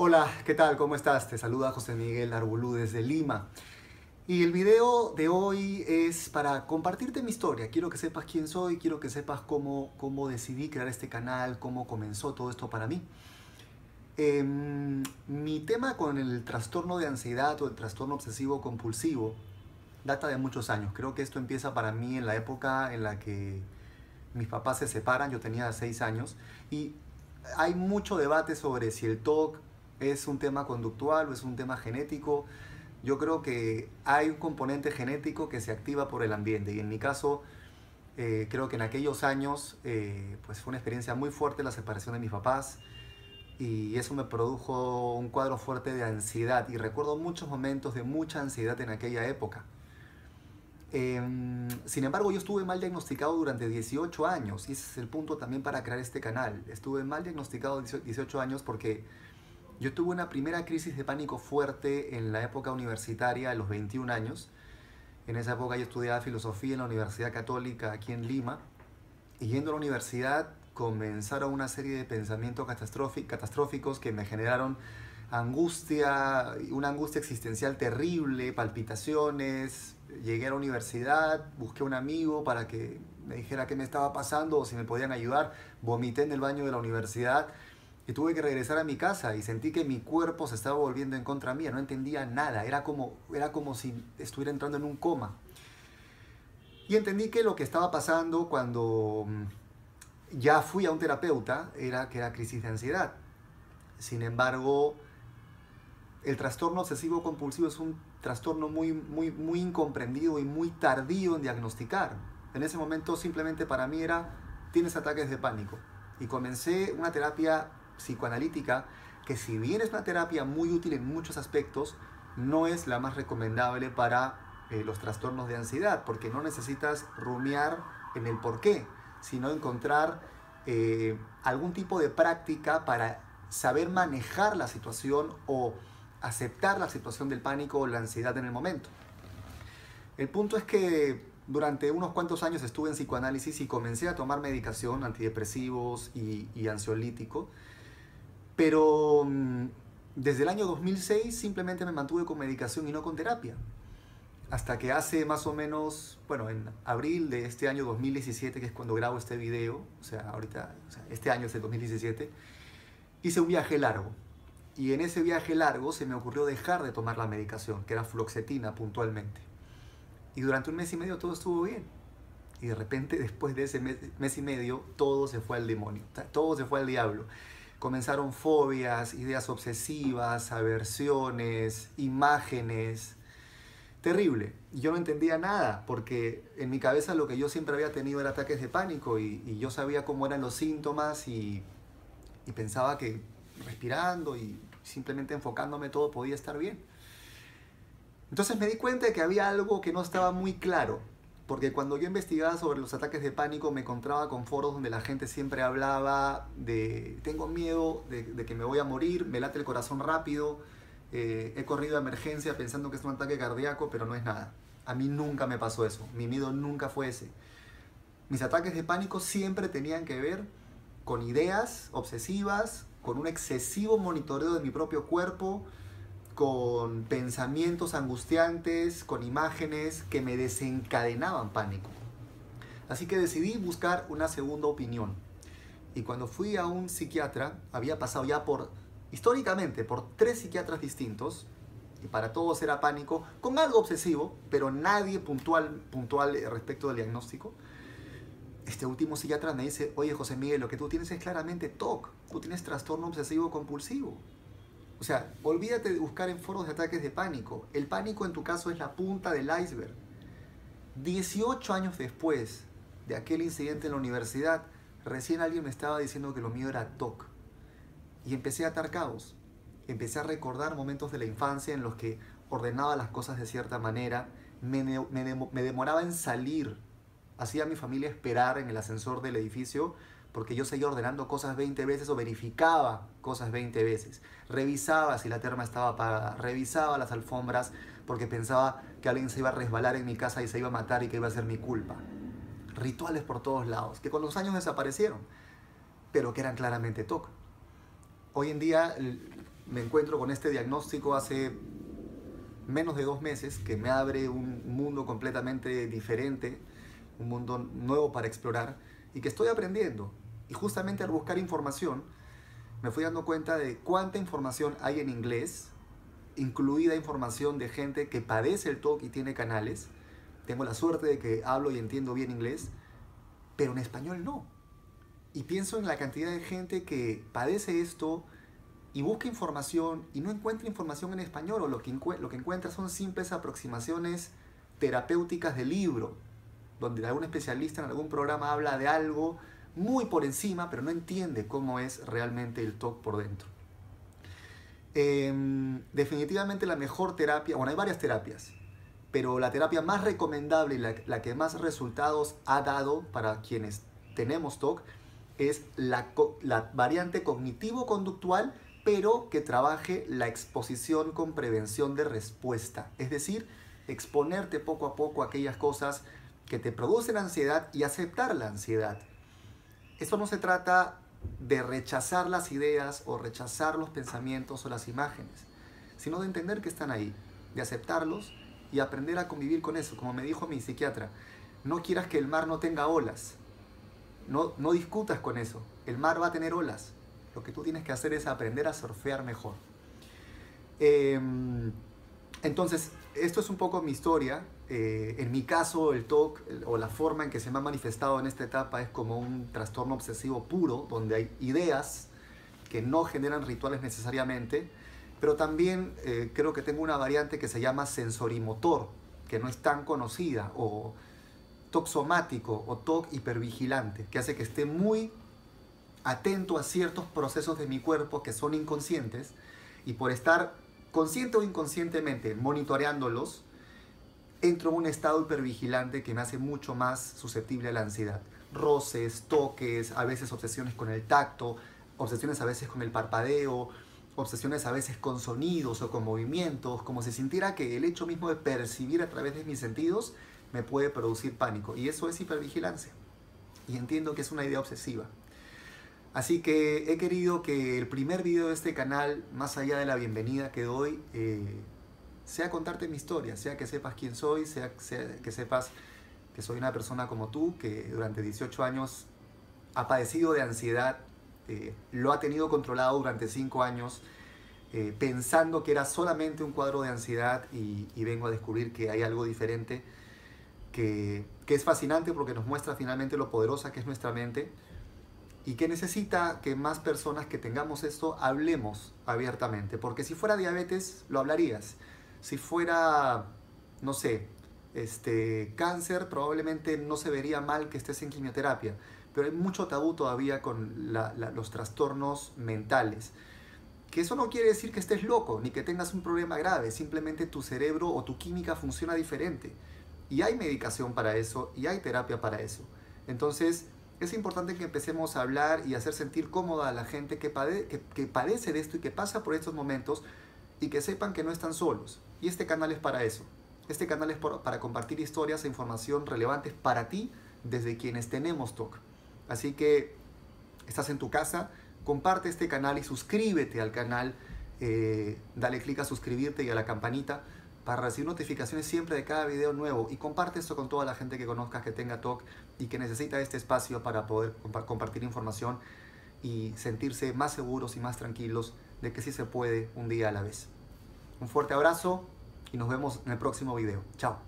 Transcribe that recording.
Hola, ¿qué tal? ¿Cómo estás? Te saluda José Miguel Arbulú desde Lima. Y el video de hoy es para compartirte mi historia. Quiero que sepas quién soy, quiero que sepas cómo, cómo decidí crear este canal, cómo comenzó todo esto para mí. Em, mi tema con el trastorno de ansiedad o el trastorno obsesivo compulsivo data de muchos años. Creo que esto empieza para mí en la época en la que mis papás se separan, yo tenía seis años, y hay mucho debate sobre si el TOC es un tema conductual o es un tema genético. Yo creo que hay un componente genético que se activa por el ambiente y en mi caso eh, creo que en aquellos años eh, pues fue una experiencia muy fuerte la separación de mis papás y eso me produjo un cuadro fuerte de ansiedad y recuerdo muchos momentos de mucha ansiedad en aquella época. Em, sin embargo, yo estuve mal diagnosticado durante 18 años y ese es el punto también para crear este canal. Estuve mal diagnosticado 18 años porque yo tuve una primera crisis de pánico fuerte en la época universitaria, a los 21 años. En esa época yo estudiaba filosofía en la Universidad Católica aquí en Lima y yendo a la universidad comenzaron una serie de pensamientos catastróficos que me generaron angustia, una angustia existencial terrible, palpitaciones. Llegué a la universidad, busqué a un amigo para que me dijera qué me estaba pasando o si me podían ayudar. Vomité en el baño de la universidad tuve que regresar a mi casa y sentí que mi cuerpo se estaba volviendo en contra mía. No entendía nada, era como, era como si estuviera entrando en un coma. Y entendí que lo que estaba pasando cuando mm, ya fui a un terapeuta era que era crisis de ansiedad. Sin embargo, el trastorno obsesivo compulsivo es un trastorno muy, muy, muy incomprendido y muy tardío en diagnosticar. En ese momento simplemente para mí era, tienes ataques de pánico. Y comencé una terapia psicoanalítica que si bien es una terapia muy útil en muchos aspectos, no es la más recomendable para eh, los trastornos de ansiedad, porque no necesitas rumiar en el por qué, sino encontrar eh, algún tipo de práctica para saber manejar la situación o aceptar la situación del pánico o la ansiedad en el momento. El punto es que durante unos cuantos años estuve en psicoanálisis y comencé a tomar medicación, antidepresivos y, ansiolítico, pero mm, desde el año 2006 simplemente me mantuve con medicación y no con terapia. Hasta que hace más o menos, bueno, en abril de este año 2017, que es cuando grabo este video, o sea, ahorita, este año es el 2017, hice un viaje largo y en ese viaje largo se me ocurrió dejar de tomar la medicación, que era fluoxetina puntualmente. Y durante un mes y medio todo estuvo bien. Y de repente, después de ese mes, y medio, todo se fue al demonio, todo se fue al diablo. Comenzaron fobias, ideas obsesivas, aversiones, imágenes. Terrible. Yo no entendía nada, porque en mi cabeza lo que yo siempre había tenido era ataques de pánico y, yo sabía cómo eran los síntomas y, y pensaba que respirando y simplemente enfocándome todo podía estar bien. Entonces me di cuenta de que había algo que no estaba muy claro, porque cuando yo investigaba sobre los ataques de pánico me encontraba con foros donde la gente siempre hablaba de tengo miedo de, que me voy a morir, me late el corazón rápido, eh, he corrido a emergencia pensando que es un ataque cardíaco, pero no es nada. A mí nunca me pasó eso, mi miedo nunca fue ese. Mis ataques de pánico siempre tenían que ver con ideas obsesivas, con un excesivo monitoreo de mi propio cuerpo, con pensamientos angustiantes, con imágenes que me desencadenaban pánico. Así que decidí buscar una segunda opinión. Y cuando fui a un psiquiatra, había pasado ya por, históricamente, por tres psiquiatras distintos, y para todos era pánico, con algo obsesivo, pero nadie puntual, puntual respecto del diagnóstico este último psiquiatra me dice, oye José Miguel, lo que tú tienes es claramente TOC, tú tienes trastorno obsesivo compulsivo. O sea, olvídate de buscar en foros de ataques de pánico. El pánico en tu caso es la punta del iceberg. 18 años después de aquel incidente en la universidad, recién alguien me estaba diciendo que lo mío era TOC. Y empecé a atar caos. Empecé a recordar momentos de la infancia en los que ordenaba las cosas de cierta manera, me, me demoraba en salir hacía a mi familia esperar en el ascensor del edificio porque yo seguía ordenando cosas 20 veces o verificaba cosas 20 veces. Revisaba si la terma estaba apagada, revisaba las alfombras porque pensaba que alguien se iba a resbalar en mi casa y se iba a matar y que iba a ser mi culpa. Rituales por todos lados, que con los años desaparecieron, pero que eran claramente TOC. Hoy en día me encuentro con este diagnóstico hace menos de dos meses que me abre un mundo completamente diferente, un mundo nuevo para explorar y que estoy aprendiendo. Y justamente al buscar información, me fui dando cuenta de cuánta información hay en inglés, incluida información de gente que padece el TOC y tiene canales. Tengo la suerte de que hablo y entiendo bien inglés, pero en español no. Y pienso en la cantidad de gente que padece esto y busca información y no encuentra información en español o lo que, lo que encuentra son simples aproximaciones terapéuticas del libro, donde algún especialista en algún programa habla de algo muy por encima, pero no entiende cómo es realmente el TOC por dentro. Em, definitivamente la mejor terapia, bueno, hay varias terapias, pero la terapia más recomendable y la, que más resultados ha dado para quienes tenemos TOC es la, la variante cognitivo-conductual, pero que trabaje la exposición con prevención de respuesta. Es decir, exponerte poco a poco a aquellas cosas que te producen ansiedad y aceptar la ansiedad. Eso no se trata de rechazar las ideas o rechazar los pensamientos o las imágenes, sino de entender que están ahí, de aceptarlos y aprender a convivir con eso. Como me dijo mi psiquiatra, no quieras que el mar no tenga olas, no, no discutas con eso, el mar va a tener olas, lo que tú tienes que hacer es aprender a surfear mejor. Em, entonces, esto es un poco mi historia. Eh, en mi caso, el TOC o la forma en que se me ha manifestado en esta etapa es como un trastorno obsesivo puro, donde hay ideas que no generan rituales necesariamente, pero también eh, creo que tengo una variante que se llama sensorimotor, que no es tan conocida, o TOC somático o TOC hipervigilante, que hace que esté muy atento a ciertos procesos de mi cuerpo que son inconscientes y por estar consciente o inconscientemente monitoreándolos, entro en un estado hipervigilante que me hace mucho más susceptible a la ansiedad. Roces, toques, a veces obsesiones con el tacto, obsesiones a veces con el parpadeo, obsesiones a veces con sonidos o con movimientos, como si sintiera que el hecho mismo de percibir a través de mis sentidos me puede producir pánico. Y eso es hipervigilancia. Y entiendo que es una idea obsesiva. Así que he querido que el primer video de este canal, más allá de la bienvenida que doy, eh, sea contarte mi historia, sea que sepas quién soy, sea, que sepas que soy una persona como tú, que durante 18 años ha padecido de ansiedad, eh, lo ha tenido controlado durante 5 años, eh, pensando que era solamente un cuadro de ansiedad y, vengo a descubrir que hay algo diferente, que, que es fascinante porque nos muestra finalmente lo poderosa que es nuestra mente y que necesita que más personas que tengamos esto hablemos abiertamente, porque si fuera diabetes lo hablarías, si fuera, no sé, este, cáncer probablemente no se vería mal que estés en quimioterapia, pero hay mucho tabú todavía con los trastornos mentales. Que eso no quiere decir que estés loco ni que tengas un problema grave, simplemente tu cerebro o tu química funciona diferente. Y hay medicación para eso y hay terapia para eso. Entonces, es importante que empecemos a hablar y hacer sentir cómoda a la gente que, que, padece de esto y que pasa por estos momentos y que sepan que no están solos. Y este canal es para eso. Este canal es para compartir historias e información relevantes para ti desde quienes tenemos TOC. Así que estás en tu casa, comparte este canal y suscríbete al canal. Eh, dale clic a suscribirte y a la campanita para recibir notificaciones siempre de cada video nuevo y comparte esto con toda la gente que conozcas que tenga TOC y que necesita este espacio para poder compartir información y sentirse más seguros y más tranquilos de que sí se puede un día a la vez. Un fuerte abrazo y nos vemos en el próximo video. Chao.